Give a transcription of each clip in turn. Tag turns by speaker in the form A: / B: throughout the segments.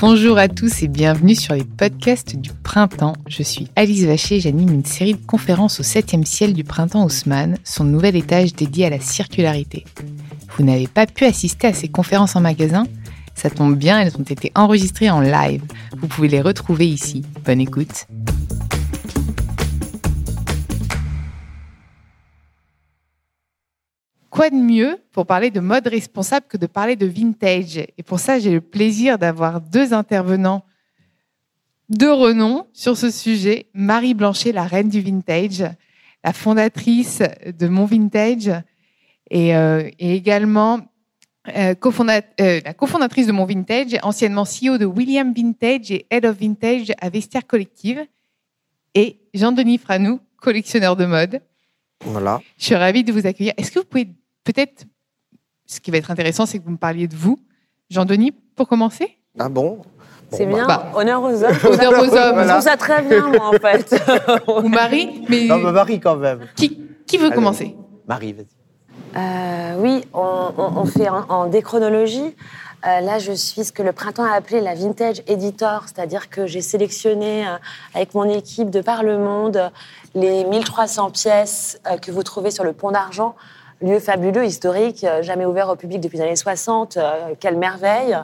A: Bonjour à tous et bienvenue sur les podcasts du printemps. Je suis Alice Vacher j'anime une série de conférences au 7e ciel du printemps Haussmann, son nouvel étage dédié à la circularité. Vous n'avez pas pu assister à ces conférences en magasin? Ça tombe bien, elles ont été enregistrées en live. Vous pouvez les retrouver ici. Bonne écoute. Quoi de mieux pour parler de mode responsable que de parler de vintage? Et pour ça, j'ai le plaisir d'avoir deux intervenants de renom sur ce sujet. Marie Blanchet, la reine du vintage, la fondatrice de Mon Vintage, et, euh, également euh, euh, la cofondatrice de Mon Vintage, anciennement CEO de William Vintage et Head of Vintage à Vestiaire Collective, et Jean-Denis Franou, collectionneur de mode.
B: Voilà.
A: Je suis ravie de vous accueillir. Est-ce que vous pouvez peut-être, ce qui va être intéressant, c'est que vous me parliez de vous. Jean-Denis, pour commencer?
B: Ah bon?
C: C'est bien, bah. honneur aux hommes.
A: Honneur aux hommes.
C: Je trouve ça très bien, moi, en fait.
A: Ou Marie mais...
B: Non, mais Marie, quand même.
A: Qui, qui veut commencer?
B: Marie, vas-y.
C: Euh, oui, on, on, fait en, déchronologie. Euh, là, je suis ce que le printemps a appelé la vintage editor, c'est-à-dire que j'ai sélectionné euh, avec mon équipe de par le monde les 1300 pièces euh, que vous trouvez sur le pont d'argent lieu fabuleux, historique, euh, jamais ouvert au public depuis les années 60. Euh, quelle merveille.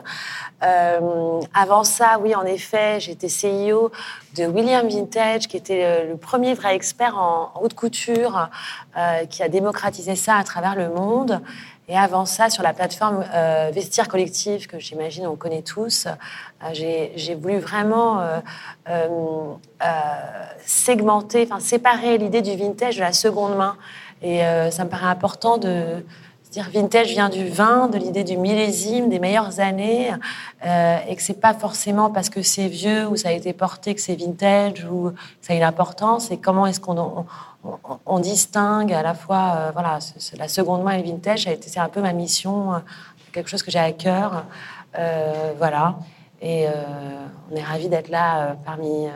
C: Euh, avant ça, oui, en effet, j'étais CEO de William Vintage, qui était le, premier vrai expert en, haute couture, qui a démocratisé ça à travers le monde. Et avant ça, sur la plateforme Vestiaire Collectif, que j'imagine on connaît tous, j'ai voulu vraiment segmenter, enfin séparer l'idée du vintage de la seconde main. Et euh, ça me paraît important de se dire vintage vient du vin, de l'idée du millésime, des meilleures années, euh, et que c'est pas forcément parce que c'est vieux ou ça a été porté que c'est vintage ou ça a une importance. Et comment est-ce qu'on on, distingue à la fois, euh, voilà, la seconde main et le vintage? C'est un peu ma mission, quelque chose que j'ai à cœur, voilà. Et euh, on est ravis d'être là euh, parmi euh,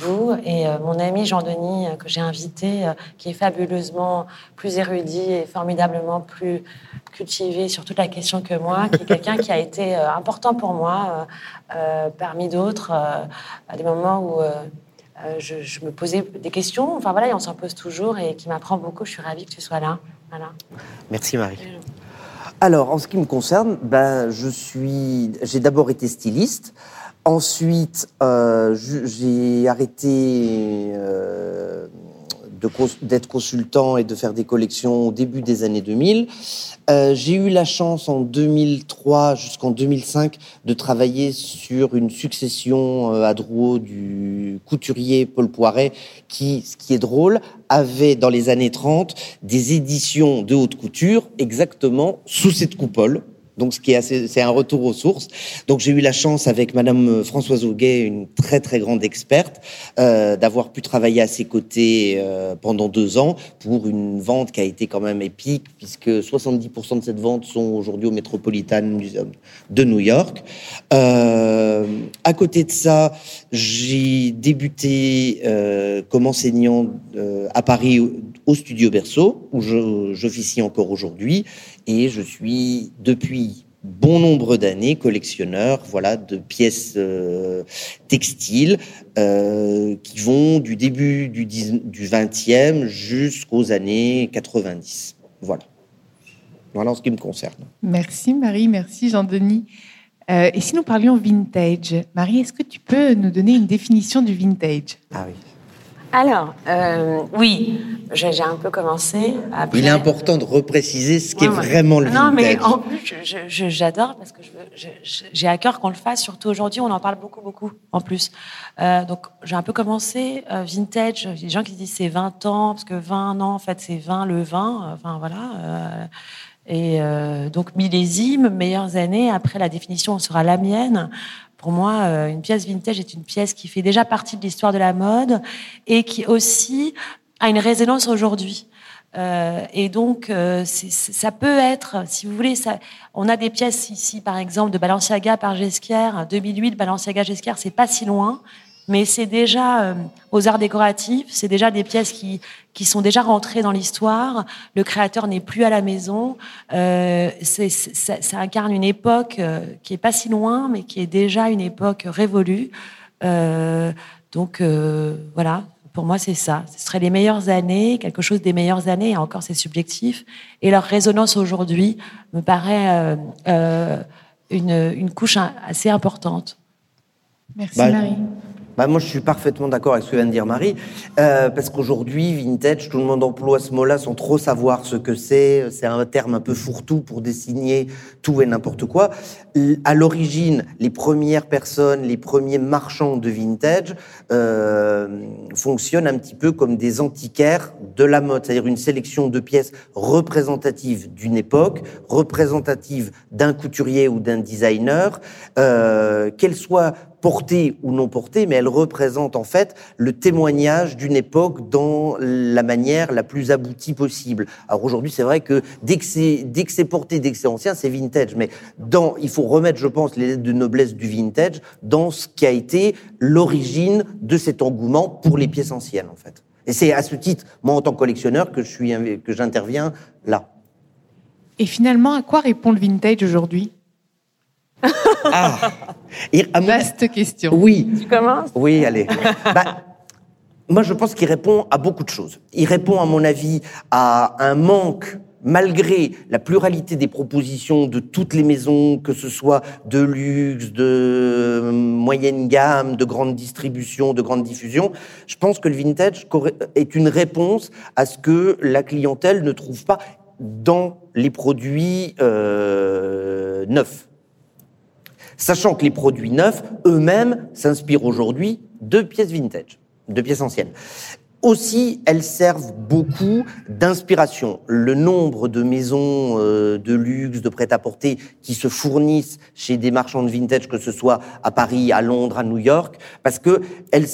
C: vous. Et mon ami Jean-Denis, que j'ai invité, qui est fabuleusement plus érudit et formidablement plus cultivé sur toute la question que moi, qui est quelqu'un qui a été important pour moi, parmi d'autres, à des moments où je, me posais des questions. Enfin voilà, et on s'en pose toujours et qui m'apprend beaucoup. Je suis ravie que tu sois là. Voilà.
B: Merci Marie. Alors, en ce qui me concerne, ben, je suis, j'ai d'abord été styliste. Ensuite, euh, j'ai arrêté euh, d'être consultant et de faire des collections au début des années 2000. Euh, j'ai eu la chance en 2003 jusqu'en 2005 de travailler sur une succession euh, à Drouot du couturier Paul Poiret qui, ce qui est drôle, avait dans les années 30 des éditions de haute couture exactement sous cette coupole donc, ce qui est assez, c'est un retour aux sources. Donc, j'ai eu la chance avec Madame euh, Françoise Auguet, une très très grande experte, euh, d'avoir pu travailler à ses côtés euh, pendant deux ans pour une vente qui a été quand même épique, puisque 70% de cette vente sont aujourd'hui au Metropolitan Museum de New York. À côté de ça, j'ai débuté comme enseignant à Paris au Studio Berceau, où j'officie encore aujourd'hui, et je suis depuis bon nombre d'années collectionneur voilà de pièces euh, textiles euh, qui vont du début du, du 20e jusqu'aux années 90 voilà. Voilà en ce qui me concerne.
A: Merci Marie. Merci Jean-Denis. Euh, et si nous parlions vintage Marie est-ce que tu peux nous donner une définition du vintage?
B: Ah oui
C: alors, euh, oui, j'ai un peu commencé.
B: Il est important de repréciser ce qu'est vraiment le vintage. Non, mais
C: en plus, j'adore parce que j'ai à cœur qu'on le fasse. Surtout aujourd'hui, on en parle beaucoup, beaucoup en plus. Euh, donc, j'ai un peu commencé euh, vintage. Il y a des gens qui disent c'est 20 ans parce que 20 ans, en fait, c'est 20 le 20. Enfin voilà. et donc millésime, meilleures années. Après, la définition sera la mienne. Pour moi, euh, une pièce vintage est une pièce qui fait déjà partie de l'histoire de la mode et qui aussi a une résonance aujourd'hui. Euh, et donc, euh, ça peut être, si vous voulez, ça, on a des pièces ici, par exemple, de Balenciaga par Gesquière, 2008, Balenciaga Gesquière, c'est pas si loin. Mais c'est déjà euh, aux arts décoratifs, c'est déjà des pièces qui qui sont déjà rentrées dans l'histoire. Le créateur n'est plus à la maison. Euh, ça, incarne une époque euh, qui est pas si loin, mais qui est déjà une époque révolue. Donc voilà, pour moi c'est ça. Ce serait les meilleures années, quelque chose des meilleures années. Et encore c'est subjectif. Et leur résonance aujourd'hui me paraît une, une couche assez importante.
A: Merci Marie.
B: Bah moi, je suis parfaitement d'accord avec ce que vient de dire Marie, euh, parce qu'aujourd'hui, vintage, tout le monde emploie ce mot-là sans trop savoir ce que c'est. C'est un terme un peu fourre-tout pour désigner tout et n'importe quoi. À l'origine, les premières personnes, les premiers marchands de vintage euh, fonctionnent un petit peu comme des antiquaires de la mode, c'est-à-dire une sélection de pièces représentatives d'une époque, représentatives d'un couturier ou d'un designer, euh, qu'elles soient portée ou non portée, mais elle représente en fait le témoignage d'une époque dans la manière la plus aboutie possible. Alors aujourd'hui, c'est vrai que dès que c'est dès que c'est porté, dès que c'est ancien, c'est vintage. Mais dans, il faut remettre, je pense, les lettres de noblesse du vintage dans ce qui a été l'origine de cet engouement pour les pièces anciennes, en fait. Et c'est à ce titre, moi, en tant que collectionneur, que je suis que j'interviens là.
A: Et finalement, à quoi répond le vintage aujourd'hui?
B: Ah
A: Vaste question.
B: Oui.
C: Tu commences?
B: Oui, allez. bah, moi, je pense qu'il répond à beaucoup de choses. Il répond, à mon avis, à un manque malgré la pluralité des propositions de toutes les maisons, que ce soit de luxe, de moyenne gamme, de grande distribution, de grande diffusion, je pense que le vintage est une réponse à ce que la clientèle ne trouve pas dans les produits euh, neufs sachant que les produits neufs eux-mêmes s'inspirent aujourd'hui de pièces vintage, de pièces anciennes. Aussi, elles servent beaucoup d'inspiration. Le nombre de maisons euh, de luxe, de prêt-à-porter qui se fournissent chez des marchands de vintage, que ce soit à Paris, à Londres, à New York, parce que elles,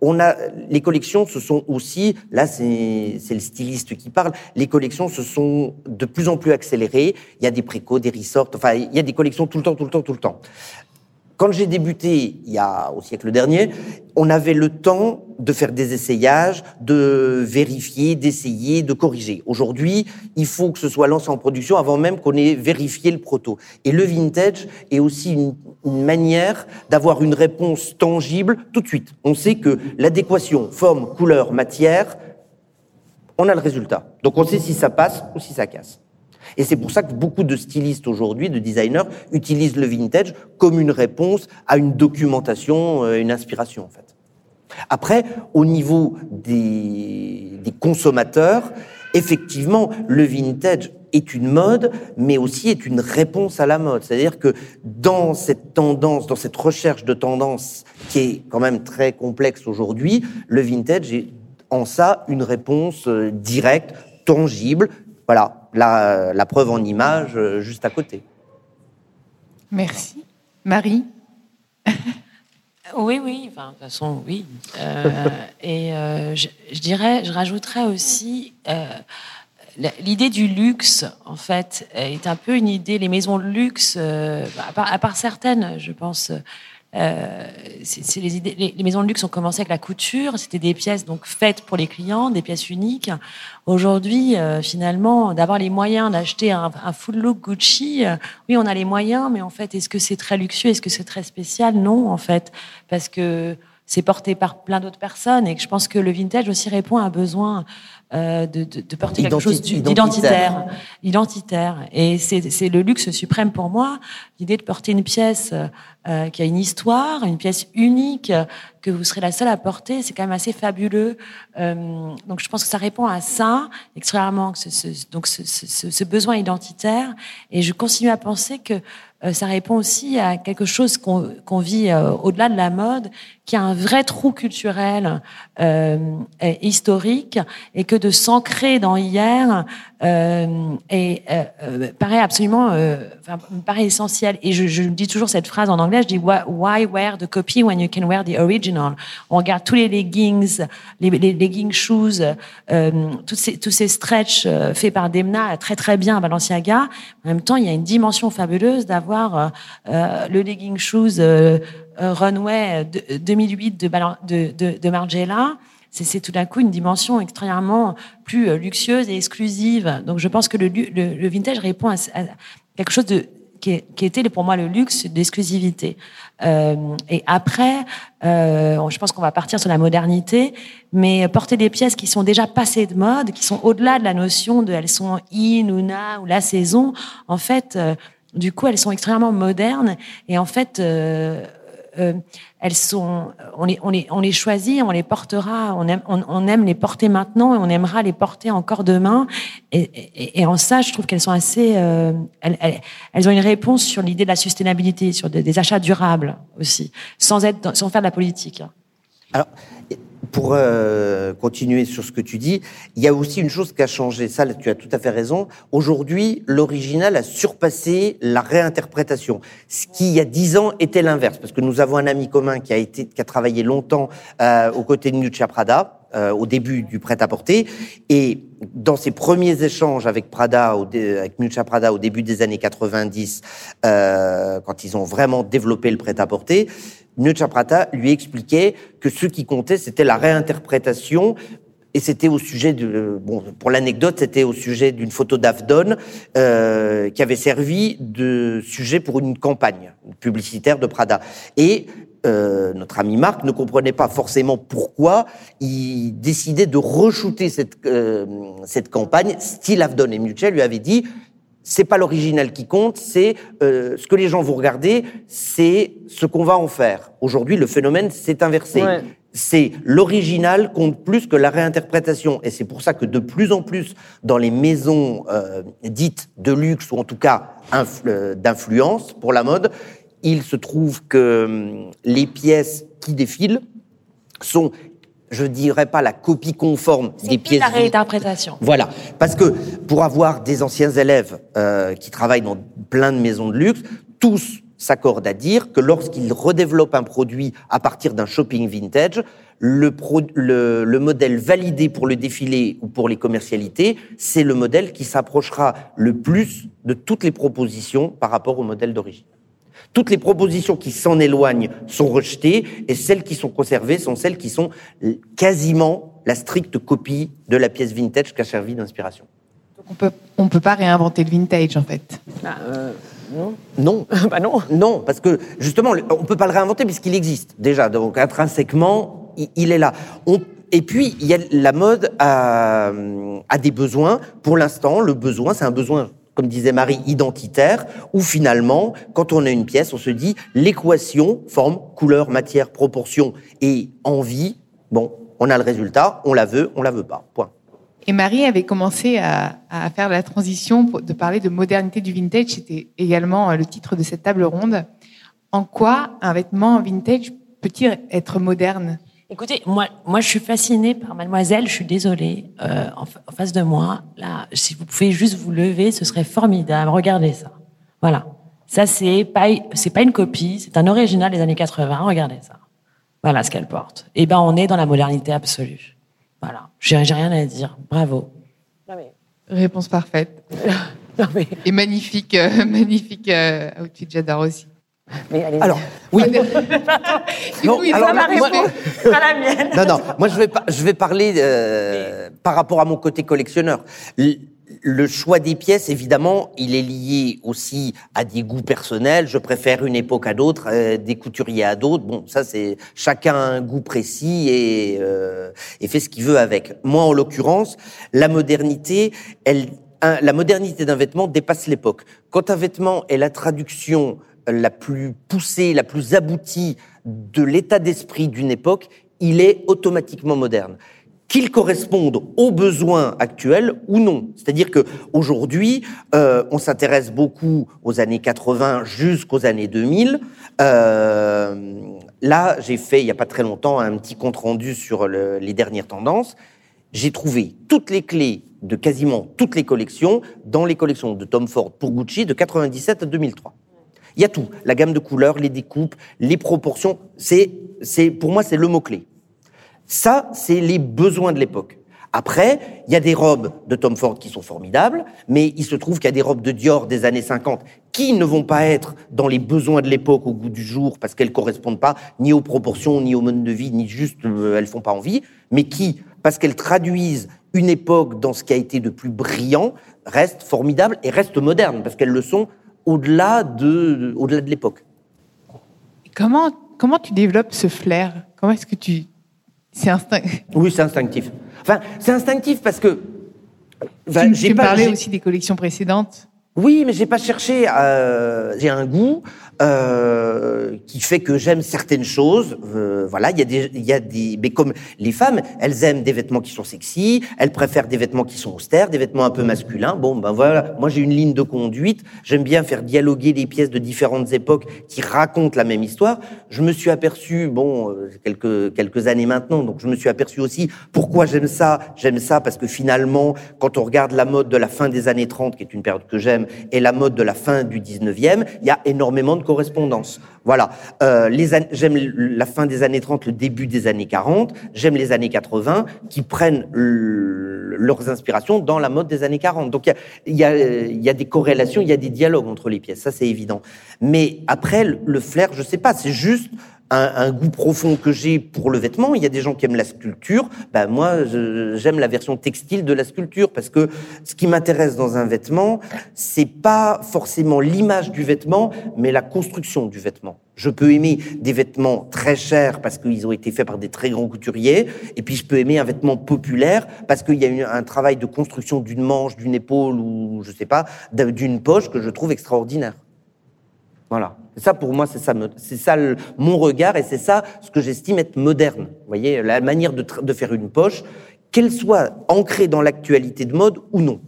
B: on a les collections ce sont aussi là c'est le styliste qui parle les collections se sont de plus en plus accélérées il y a des précos des resorts enfin il y a des collections tout le temps tout le temps tout le temps quand j'ai débuté il y a au siècle dernier on avait le temps de faire des essayages de vérifier d'essayer de corriger aujourd'hui il faut que ce soit lancé en production avant même qu'on ait vérifié le proto et le vintage est aussi une une manière d'avoir une réponse tangible tout de suite. On sait que l'adéquation forme, couleur, matière, on a le résultat. Donc on sait si ça passe ou si ça casse. Et c'est pour ça que beaucoup de stylistes aujourd'hui, de designers, utilisent le vintage comme une réponse à une documentation, euh, une inspiration en fait. Après, au niveau des, des consommateurs, effectivement, le vintage est une mode, mais aussi est une réponse à la mode. C'est-à-dire que dans cette tendance, dans cette recherche de tendance qui est quand même très complexe aujourd'hui, le vintage est en ça une réponse euh, directe, tangible. Voilà, la, la preuve en image euh, juste à côté.
A: Merci. Marie
C: Oui, oui, enfin, de toute façon, oui. Euh, et je, je, dirais, je rajouterais aussi l'idée du luxe, en fait, est un peu une idée. Les maisons de luxe, euh, à, part, certaines, je pense, euh, c'est les, idées, les, maisons de luxe ont commencé avec la couture. C'était des pièces donc faites pour les clients, des pièces uniques. Aujourd'hui, euh, finalement, d'avoir les moyens d'acheter un, un, full look Gucci, oui, on a les moyens, mais en fait, est-ce que c'est très luxueux, est-ce que c'est très spécial? Non, en fait, parce que c'est porté par plein d'autres personnes et que je pense que le vintage aussi répond à un besoin euh, de, de, de, porter quelque chose d'identitaire, identitaire. Et c'est le luxe suprême pour moi, l'idée de porter une pièce euh, qui a une histoire, une pièce unique que vous serez la seule à porter, c'est quand même assez fabuleux. Euh, donc je pense que ça répond à ça, extrêmement, ce, ce, donc ce, ce, besoin identitaire. Et je continue à penser que ça répond aussi à quelque chose qu'on vit euh, au-delà de la mode, qui a un vrai trou culturel euh, et historique, et que de s'ancrer dans hier et paraît absolument, enfin, paraît essentiel. Et je, je, dis toujours cette phrase en anglais, je dis why wear the copy when you can wear the original? On regarde tous les leggings, les, les leggings shoes, tous ces tous ces stretch faits par Demna très très bien à Balenciaga. En même temps, il y a une dimension fabuleuse d'avoir le legging shoes runway 2008 de, de, de, de Margiela c'est tout d'un coup une dimension extrêmement plus euh, luxueuse et exclusive. Donc je pense que le, le, vintage répond à, quelque chose de qui, qui, était pour moi le luxe d'exclusivité. Euh, et après, euh, je pense qu'on va partir sur la modernité, mais porter des pièces qui sont déjà passées de mode, qui sont au-delà de la notion de elles sont in ou na ou la saison. En fait, euh, du coup, elles sont extrêmement modernes et en fait. Euh, elles sont, on les, on les, on les choisit, on les portera, on aime, on, aime les porter maintenant et on aimera les porter encore demain. Et, et, en ça, je trouve qu'elles sont assez, euh, elles, elles, ont une réponse sur l'idée de la sustainabilité, sur des, achats durables aussi, sans être, sans faire de la politique.
B: Alors, pour euh, continuer sur ce que tu dis, il y a aussi une chose qui a changé. Ça, tu as tout à fait raison. Aujourd'hui, l'original a surpassé la réinterprétation. Ce qui, il y a dix ans, était l'inverse. Parce que nous avons un ami commun qui a été, qui a travaillé longtemps euh, aux côtés de Miuccia Prada, euh, au début du prêt-à-porter. Et dans ses premiers échanges avec Prada, avec Miuccia Prada au début des années 90, euh, quand ils ont vraiment développé le prêt-à-porter, Nucha Prata lui expliquait que ce qui comptait, c'était la réinterprétation. Et c'était au sujet de bon pour l'anecdote c'était au sujet d'une photo d'Avdon euh, qui avait servi de sujet pour une campagne publicitaire de Prada. Et euh, notre ami Marc ne comprenait pas forcément pourquoi il décidait de re-shooter cette euh, cette campagne style Avdon et Mutuel lui avait dit c'est pas l'original qui compte, c'est euh, ce que les gens vont regarder, c'est ce qu'on va en faire. Aujourd'hui, le phénomène s'est inversé. C'est l'original compte plus que la réinterprétation, et c'est pour ça que de plus en plus dans les maisons euh, dites de luxe ou en tout cas euh, d'influence pour la mode, il se trouve que hum, les pièces qui défilent sont je dirais pas la copie conforme des pièces.
C: la réinterprétation.
B: Voilà, parce que pour avoir des anciens élèves euh, qui travaillent dans plein de maisons de luxe, tous s'accordent à dire que lorsqu'ils redéveloppent un produit à partir d'un shopping vintage, le, le, le, modèle validé pour le défilé ou pour les commercialités, c'est le modèle qui s'approchera le plus de toutes les propositions par rapport au modèle d'origine. Toutes les propositions qui s'en éloignent sont rejetées et celles qui sont conservées sont celles qui sont quasiment la stricte copie de la pièce vintage qui a servi d'inspiration.
A: On peut, on peut pas réinventer le vintage en fait.
C: Bah, euh, non.
B: Non.
C: bah non.
B: Non, parce que justement, on peut pas le réinventer puisqu'il existe déjà. Donc intrinsèquement, il, est là. On, et puis, il y a la mode a, a des besoins. Pour l'instant, le besoin, c'est un besoin comme disait Marie, identitaire, où finalement, quand on a une pièce, on se dit l'équation, forme, couleur, matière, proportion et envie, bon, on a le résultat, on la veut, on la veut pas. Point.
A: Et Marie avait commencé à, faire la transition de parler de modernité du vintage. C'était également euh, le titre de cette table ronde. En quoi un vêtement vintage peut-il être moderne?
C: Écoutez, moi, moi, je suis fascinée par Mademoiselle. Je suis désolée. Euh, en, face de moi, là, si vous pouvez juste vous lever, ce serait formidable. Regardez ça. Voilà. Ça, c'est pas, c'est pas une copie. C'est un original des années 80. Regardez ça. Voilà ce qu'elle porte. Et eh ben, on est dans la modernité absolue. Voilà. J'ai, rien à dire. Bravo.
A: Réponse parfaite. Et magnifique, euh, magnifique euh, outfit. J'adore aussi.
B: Mais allez. Alors, oui.
C: non, alors, la moi, la mienne.
B: Non, non. Moi, je vais, je vais parler euh, par rapport à mon côté collectionneur. Le, choix des pièces, évidemment, il est lié aussi à des goûts personnels. Je préfère une époque à d'autres, euh, des couturiers à d'autres. Bon, ça, c'est chacun a un goût précis et, euh, et fait ce qu'il veut avec. Moi, en l'occurrence, la modernité, elle, la modernité d'un vêtement dépasse l'époque. Quand un vêtement est la traduction la plus poussée, la plus aboutie de l'état d'esprit d'une époque, il est automatiquement moderne qu'il corresponde aux besoins actuels ou non. C'est-à-dire que aujourd'hui, euh, on s'intéresse beaucoup aux années 80 jusqu'aux années 2000. Euh, là, j'ai fait il y a pas très longtemps un petit compte rendu sur les dernières tendances. j'ai trouvé toutes les clés de quasiment toutes les collections dans les collections de Tom Ford pour Gucci de 97 à 2003. Il y a tout, la gamme de couleurs, les découpes, les proportions. C'est, c'est, pour moi, c'est le mot clé. Ça, c'est les besoins de l'époque. Après, il y a des robes de Tom Ford qui sont formidables, mais il se trouve qu'il y a des robes de Dior des années 50 qui ne vont pas être dans les besoins de l'époque au goût du jour parce qu'elles correspondent pas ni aux proportions, ni au mode de vie, ni juste euh, elles font pas envie, mais qui, parce qu'elles traduisent une époque dans ce qui a été de plus brillant, restent formidables et restent modernes parce qu'elles le sont au-delà de, au-delà de l'époque.
A: Comment, comment tu développes ce flair? Comment est-ce que tu. C'est instinctif?
B: Oui, c'est instinctif. Enfin, c'est instinctif parce que.
A: Enfin, tu, tu parlais aussi des collections précédentes.
B: Oui, mais j'ai pas cherché. Euh, j'ai un goût. Euh, qui fait que j'aime certaines choses. Euh, voilà, il y a des, il y a des, mais comme les femmes, elles aiment des vêtements qui sont sexy, elles préfèrent des vêtements qui sont austères, des vêtements un peu masculins. Bon, ben voilà, moi j'ai une ligne de conduite. J'aime bien faire dialoguer les pièces de différentes époques qui racontent la même histoire. Je me suis aperçu, bon, euh, quelques quelques années maintenant, donc je me suis aperçu aussi pourquoi j'aime ça. J'aime ça parce que finalement, quand on regarde la mode de la fin des années 30, qui est une période que j'aime, et la mode de la fin du 19e, il y a énormément de correspondance. Voilà. Euh, j'aime la fin des années 30, le début des années 40. J'aime les années 80 qui prennent leurs inspirations dans la mode des années 40. Donc il y a, y a, des corrélations, il y a des dialogues entre les pièces. Ça c'est évident. Mais après le flair, je sais pas. C'est juste un, un, goût profond que j'ai pour le vêtement. Il y a des gens qui aiment la sculpture. Ben moi, j'aime la version textile de la sculpture parce que ce qui m'intéresse dans un vêtement, c'est pas forcément l'image du vêtement, mais la construction du vêtement. Je peux aimer des vêtements très chers parce qu'ils ont été faits par des très grands couturiers, et puis je peux aimer un vêtement populaire parce qu'il y a un travail de construction d'une manche, d'une épaule ou je sais pas, d'une poche que je trouve extraordinaire. Voilà. Ça, pour moi, c'est ça, c'est ça mon regard et c'est ça ce que j'estime être moderne. Vous voyez, la manière de, faire une poche, qu'elle soit ancrée dans l'actualité de mode ou non.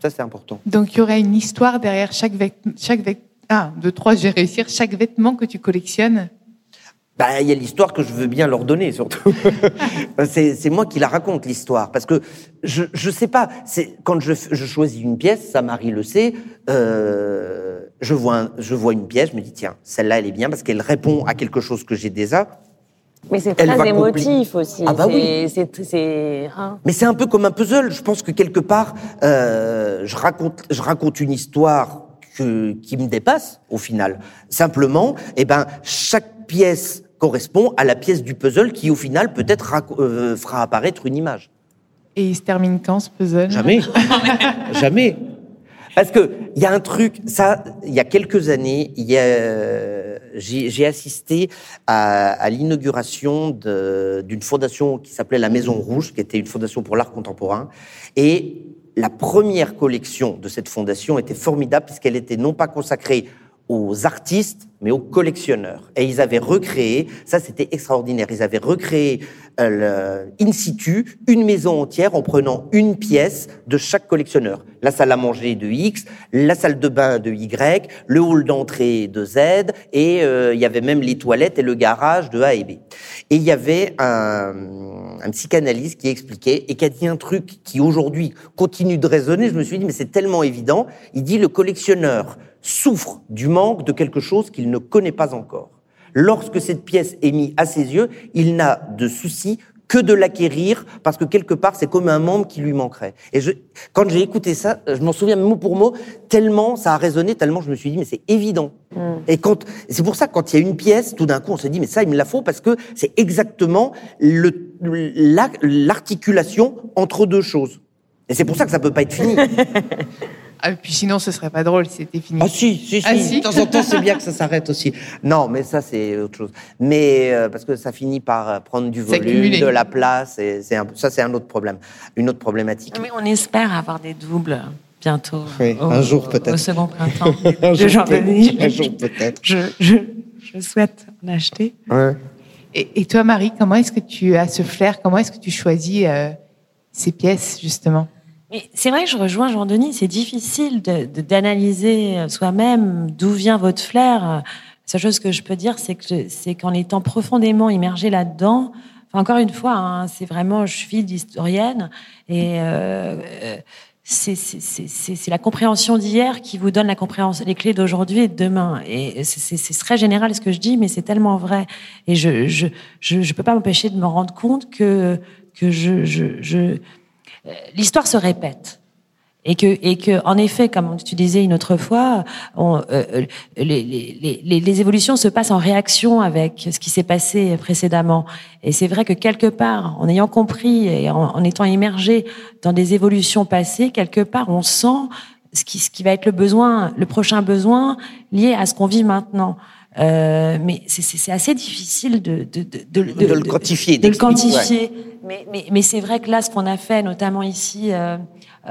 B: Ça, c'est important.
A: Donc, il y aurait une histoire derrière chaque vêtement. Chaque. Ah, deux, trois, je vais réussir. Chaque vêtement que tu collectionnes
B: bah, il y a l'histoire que je veux bien leur donner, surtout. c'est moi qui la raconte, l'histoire. Parce que je je sais pas, c'est quand je, je choisis une pièce, ça Marie le sait, euh, je, vois je vois une pièce, je me dis, tiens, celle-là, elle est bien parce qu'elle répond à quelque chose que j'ai déjà.
C: Mais c'est très émotif aussi.
B: Ah bah oui.
C: C'est,
B: hein. Mais c'est un peu comme un puzzle. Je pense que quelque part, euh, je raconte, je raconte une histoire que, qui me dépasse au final. Simplement, eh ben, chaque pièce correspond à la pièce du puzzle qui, au final, peut-être euh, fera apparaître une image.
A: Et il se termine quand ce puzzle?
B: Jamais. Jamais. Parce que il y a un truc, ça, il y a quelques années, a, j'ai assisté à, à l'inauguration d'une fondation qui s'appelait la Maison Rouge, qui était une fondation pour l'art contemporain, et la première collection de cette fondation était formidable puisqu'elle était non pas consacrée aux artistes, mais aux collectionneurs. Et ils avaient recréé, ça c'était extraordinaire, ils avaient recréé in situ une maison entière en prenant une pièce de chaque collectionneur. La salle à manger de X, la salle de bain de Y, le hall d'entrée de Z, et euh, il y avait même les toilettes et le garage de A et B. Et il y avait un, un psychanalyste qui expliquait et qui a dit un truc qui aujourd'hui continue de résonner. Je me suis dit, mais c'est tellement évident. Il dit, le collectionneur souffre du manque de quelque chose qu'il ne connaît pas encore. Lorsque cette pièce est mise à ses yeux, il n'a de souci que de l'acquérir parce que quelque part c'est comme un membre qui lui manquerait. Et je, quand j'ai écouté ça, je m'en souviens mot pour mot, tellement ça a résonné, tellement je me suis dit mais c'est évident. Mm. Et quand c'est pour ça quand il y a une pièce, tout d'un coup on se dit mais ça il me la faut parce que c'est exactement le l'articulation entre deux choses. Et c'est pour ça que ça peut pas être fini.
A: Ah, puis sinon, ce serait pas drôle si c'était fini.
B: Ah si, si, ah, si. De temps en temps, c'est bien que ça s'arrête aussi. Non, mais ça, c'est autre chose. Mais euh, parce que ça finit par euh, prendre du volume, de la place, et c'est ça, c'est un autre problème, une autre problématique.
C: Mais on espère avoir des doubles bientôt.
B: Oui, un jour peut-être. Au
C: second printemps
B: un, jour un jour peut-être.
C: Je, je, je, souhaite en acheter.
B: Ouais.
A: Et, et, toi, Marie, comment est-ce que tu as ce flair? Comment est-ce que tu choisis euh, ces pièces justement?
C: C'est vrai que je rejoins Jean-Denis, c'est difficile d'analyser de, soi-même d'où vient votre flair. La seule chose que je peux dire, c'est que c'est qu'en étant profondément immergé là-dedans, encore une fois, hein, c'est vraiment, je suis d'historienne et euh, c'est la compréhension d'hier qui vous donne la compréhension, les clés d'aujourd'hui et de demain. Et c'est très général ce que je dis, mais c'est tellement vrai. Et je je, je, je peux pas m'empêcher de me rendre compte que que je, je, je euh, l'histoire se répète et que, et que, en effet, comme tu disais une autre fois, on, euh, les, évolutions se passent en réaction avec ce qui s'est passé précédemment. Et c'est vrai que quelque part, en ayant compris et en, étant immergé dans des évolutions passées, quelque part, on sent ce qui va être le besoin, le prochain besoin lié à ce qu'on vit maintenant. Euh, mais c'est assez difficile de, de, de,
B: de, de le quantifier.
C: De le quantifier. Mais, mais, mais c'est vrai que là, ce qu'on a fait, notamment ici, euh,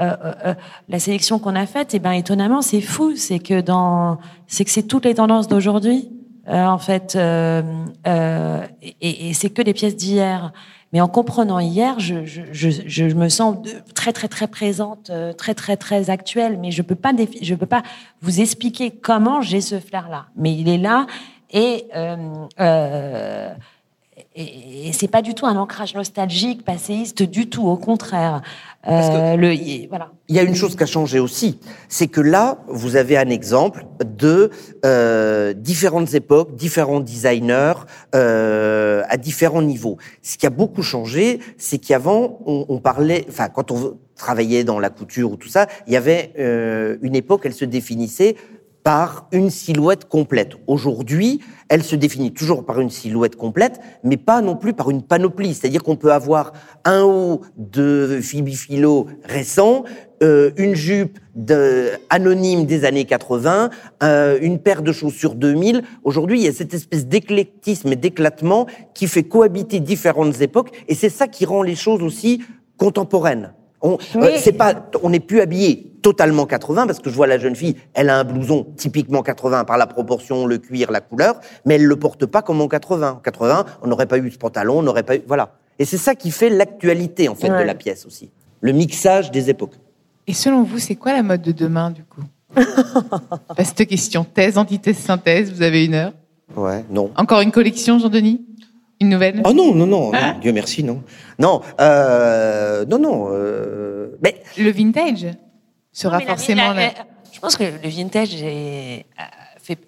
C: euh, euh, euh, la sélection qu'on a faite, et eh ben étonnamment, c'est fou, c'est que dans, c'est que c'est toutes les tendances d'aujourd'hui, euh, en fait, et, et c'est que des pièces d'hier. Mais en comprenant hier, je, je, je, je, me sens très très très présente, très très très actuelle. Mais je peux pas je peux pas vous expliquer comment j'ai ce flair-là. Mais il est là et euh, euh, et, c'est pas du tout un ancrage nostalgique, passéiste, du tout. Au contraire.
B: Euh, le, voilà. Il y a une chose qui a changé aussi, c'est que là, vous avez un exemple de euh, différentes époques, différents designers euh, à différents niveaux. Ce qui a beaucoup changé, c'est qu'avant, on, parlait, enfin, quand on travaillait dans la couture ou tout ça, il y avait euh, une époque, elle se définissait par une silhouette complète. Aujourd'hui, elle se définit toujours par une silhouette complète, mais pas non plus par une panoplie. C'est-à-dire qu'on peut avoir un haut de Phoebe Philo récent, euh, une jupe de, anonyme des années 80, euh, une paire de chaussures 2000. Aujourd'hui, il y a cette espèce d'éclectisme et d'éclatement qui fait cohabiter différentes époques, et c'est ça qui rend les choses aussi contemporaines. On euh, c'est pas, on n'est plus habillé totalement 80 parce que je vois la jeune fille, elle a un blouson typiquement 80 par la proportion, le cuir, la couleur, mais elle le porte pas comme en 80. En 80, on n'aurait pas eu ce pantalon, on n'aurait pas eu, voilà. Et c'est ça qui fait l'actualité en fait de la pièce aussi, le mixage des époques.
A: Et selon vous, c'est quoi la mode de demain du coup Cette question, thèse, antithèse, synthèse, vous avez une heure.
B: Ouais, non.
A: Encore une collection, Jean-Denis une nouvelle
B: Oh non, non, non, ah. Dieu merci, non. Non, euh, non, non. Euh, mais
A: le vintage sera forcément.
C: La, je pense que le vintage est, fait,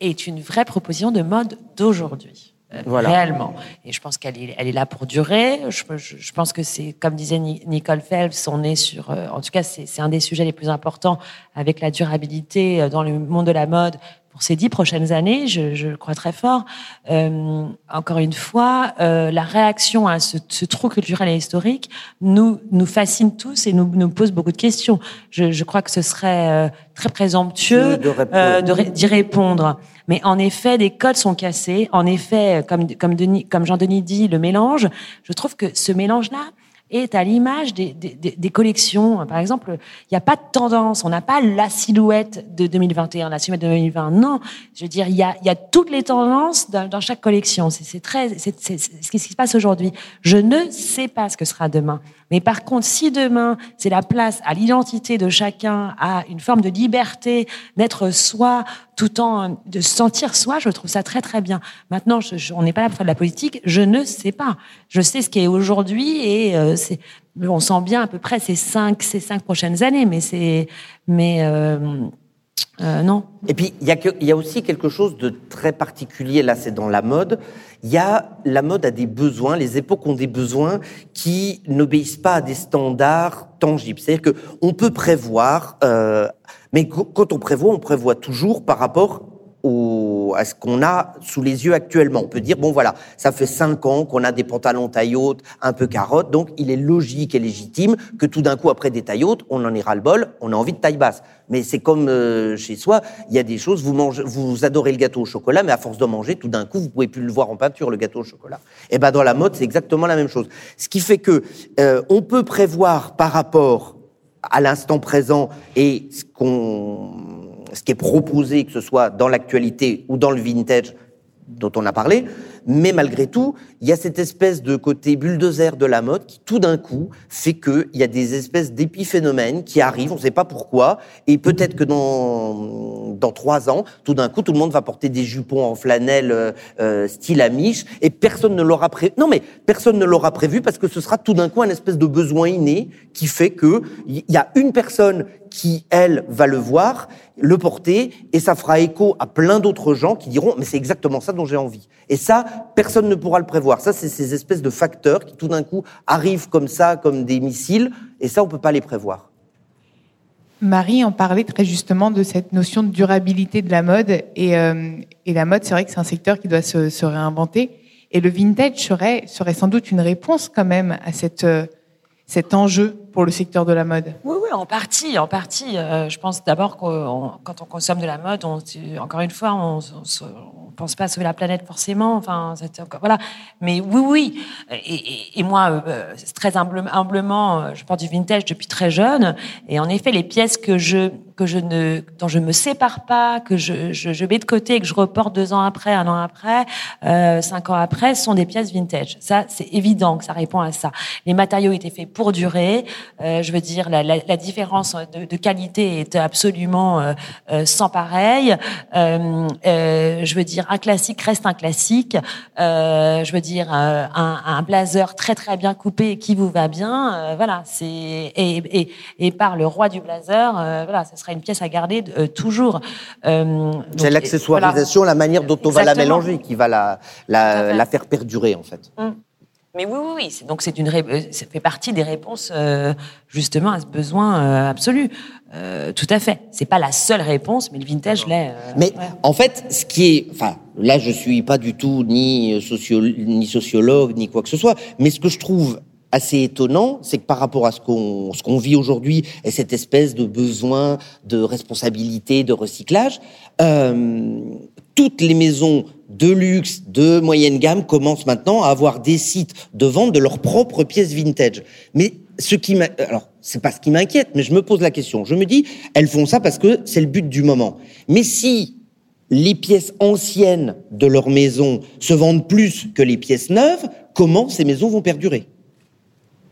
C: est une vraie proposition de mode d'aujourd'hui. Euh, voilà. réellement. Et je pense qu'elle est, elle est là pour durer. Je, je, je pense que c'est, comme disait Nicole Phelps, on est sur, euh, en tout cas, c'est un des sujets les plus importants avec la durabilité dans le monde de la mode pour ces dix prochaines années, je, je crois très fort. Euh, encore une fois, euh, la réaction à ce, ce, trou culturel et historique nous nous fascine tous et nous, nous pose beaucoup de questions. Je, je crois que ce serait euh, très présomptueux euh, d'y répondre. Mais en effet, des codes sont cassés. En effet, comme comme, Denis, comme Jean-Denis dit, le mélange. Je trouve que ce mélange-là est à l'image des, des, des, collections. Par exemple, il n'y a pas de tendance, on n'a pas la silhouette de 2021, la silhouette de 2020. Non, je veux dire, il y a, il y a toutes les tendances dans, dans chaque collection. C'est très, c'est ce qui se passe aujourd'hui. Je ne sais pas ce que sera demain. Mais par contre, si demain, c'est la place à l'identité de chacun, à une forme de liberté, d'être soi, tout en de sentir soi, je trouve ça très très bien. Maintenant, on n'est pas là pour faire de la politique, je ne sais pas. Je sais ce qui est aujourd'hui et euh, c'est, on sent bien à peu près ces cinq, ces cinq prochaines années, mais c'est, mais euh, euh, non.
B: Et puis il y a, y a aussi quelque chose de très particulier là, c'est dans la mode il y a la mode a des besoins, les époques ont des besoins qui n'obéissent pas à des standards tangibles. C'est-à-dire que on peut prévoir, euh, mais quand on prévoit, on prévoit toujours par rapport à ce qu'on a sous les yeux actuellement. On peut dire, bon voilà, ça fait cinq ans qu'on a des pantalons taille haute, un peu carotte, donc il est logique et légitime que tout d'un coup, après des tailles hautes, on en ira le bol, on a envie de taille basse. Mais c'est comme euh, chez soi, il y a des choses, vous, mangez, vous adorez le gâteau au chocolat, mais à force de manger, tout d'un coup, vous pouvez plus le voir en peinture, le gâteau au chocolat. Et eh ben dans la mode, c'est exactement la même chose. Ce qui fait que euh, on peut prévoir par rapport à l'instant présent et ce qu'on ce qui est proposé, que ce soit dans l'actualité ou dans le vintage dont on a parlé, Mais malgré tout, il y a cette espèce de côté bulldozer de la mode qui, tout d'un coup, fait qu'il y a des espèces d'épiphénomènes qui arrivent, on ne sait pas pourquoi, et peut-être que dans, dans trois ans, tout d'un coup, tout le monde va porter des jupons en flanelle euh, euh style amiche, et personne ne l'aura prévu. Non, mais personne ne l'aura prévu parce que ce sera tout d'un coup un espèce de besoin inné qui fait que il y a une personne qui, elle, va le voir, le porter, et ça fera écho à plein d'autres gens qui diront, mais c'est exactement ça dont j'ai envie. Et ça, personne ne pourra le prévoir. Ça, c'est ces espèces de facteurs qui, tout d'un coup, arrivent comme ça, comme des missiles, et ça, on peut pas les prévoir.
A: Marie en parlait très justement de cette notion de durabilité de la mode. Et, euh, la mode, c'est vrai que c'est un secteur qui doit se, se, réinventer. Et le vintage serait, serait sans doute une réponse quand même à cette, euh, cet enjeu pour le secteur de la mode
C: Oui, oui, en partie, en partie. Euh, je pense d'abord que quand on consomme de la mode, on, encore une fois, on, ne pense pas à sauver la planète forcément. Enfin, voilà. Mais oui, oui. Et, et, moi, euh, très humblement, je porte du vintage depuis très jeune. Et en effet, les pièces que je que je ne, dont je me sépare pas, que je, je, je, mets de côté, que je reporte deux ans après, un an après, euh, cinq ans après, sont des pièces vintage. Ça, c'est évident que ça répond à ça. Les matériaux étaient faits pour durer. Euh, je veux dire, la, la, la différence de, de, qualité est absolument euh, euh sans pareil. Euh, euh, je veux dire, un classique reste un classique. je veux dire, un, un, blazer très très bien coupé qui vous va bien. voilà, c'est et, et, et par le roi du blazer, voilà, ça une pièce à garder euh, toujours.
B: Euh, c'est l'accessoirisation, la manière dont on va la mélanger qui va la, la, faire perdurer en fait.
C: Hum. Mais oui, oui, oui. Donc c'est une, euh, ça fait partie des réponses justement à ce besoin absolu. tout à fait. C'est pas la seule réponse, mais le vintage l'est.
B: mais en fait, ce qui est, enfin, là, je suis pas du tout ni, ni sociologue ni quoi que ce soit, mais ce que je trouve assez étonnant, c'est que par rapport à ce qu'on ce qu'on vit aujourd'hui et cette espèce de besoin de responsabilité, de recyclage, euh, toutes les maisons de luxe, de moyenne gamme commencent maintenant à avoir des sites de vente de leurs propres pièces vintage. Mais ce qui alors c'est pas ce qui m'inquiète, mais je me pose la question. Je me dis, elles font ça parce que c'est le but du moment. Mais si les pièces anciennes de leur maison se vendent plus que les pièces neuves, comment ces maisons vont perdurer?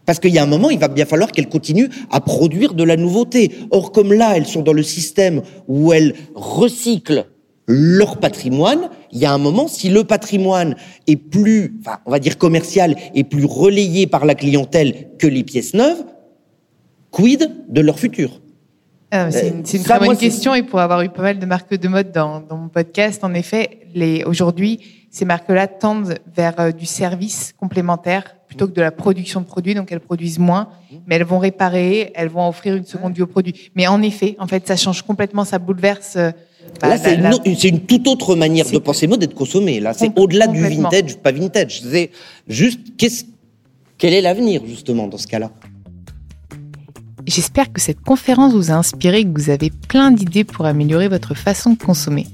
B: Parce qu'il y a un moment, il va bien falloir qu'elles continuent à produire de la nouveauté. Or, comme là, elles sont dans le système où elles recyclent leur patrimoine, il y a un moment, si le patrimoine est plus, enfin, on va dire commercial, est plus relayé par la clientèle que les pièces neuves, quid de leur futur?
A: Ah, c'est une, une très bonne question et pour avoir eu pas mal de marques de mode dans, dans mon podcast, en effet, aujourd'hui, ces marques-là tendent vers euh, du service complémentaire plutôt que de la production de produits, donc elles produisent moins, mais elles vont réparer, elles vont offrir une seconde vie au produit. Mais en effet, en fait, ça change complètement, ça bouleverse. Euh,
B: bah, Là, c'est une, une, toute autre manière de penser mode et de consommer. Là, c'est au-delà du vintage, pas vintage. C'est juste qu'est-ce, quel est l'avenir justement dans ce cas-là?
A: J'espère que cette conférence vous a inspiré et que vous avez plein d'idées pour améliorer votre façon de consommer.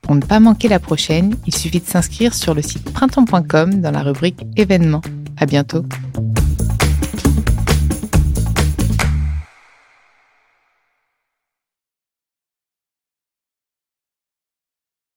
A: Pour ne pas manquer la prochaine, il suffit de s'inscrire sur le site printemps.com dans la rubrique événements. À bientôt.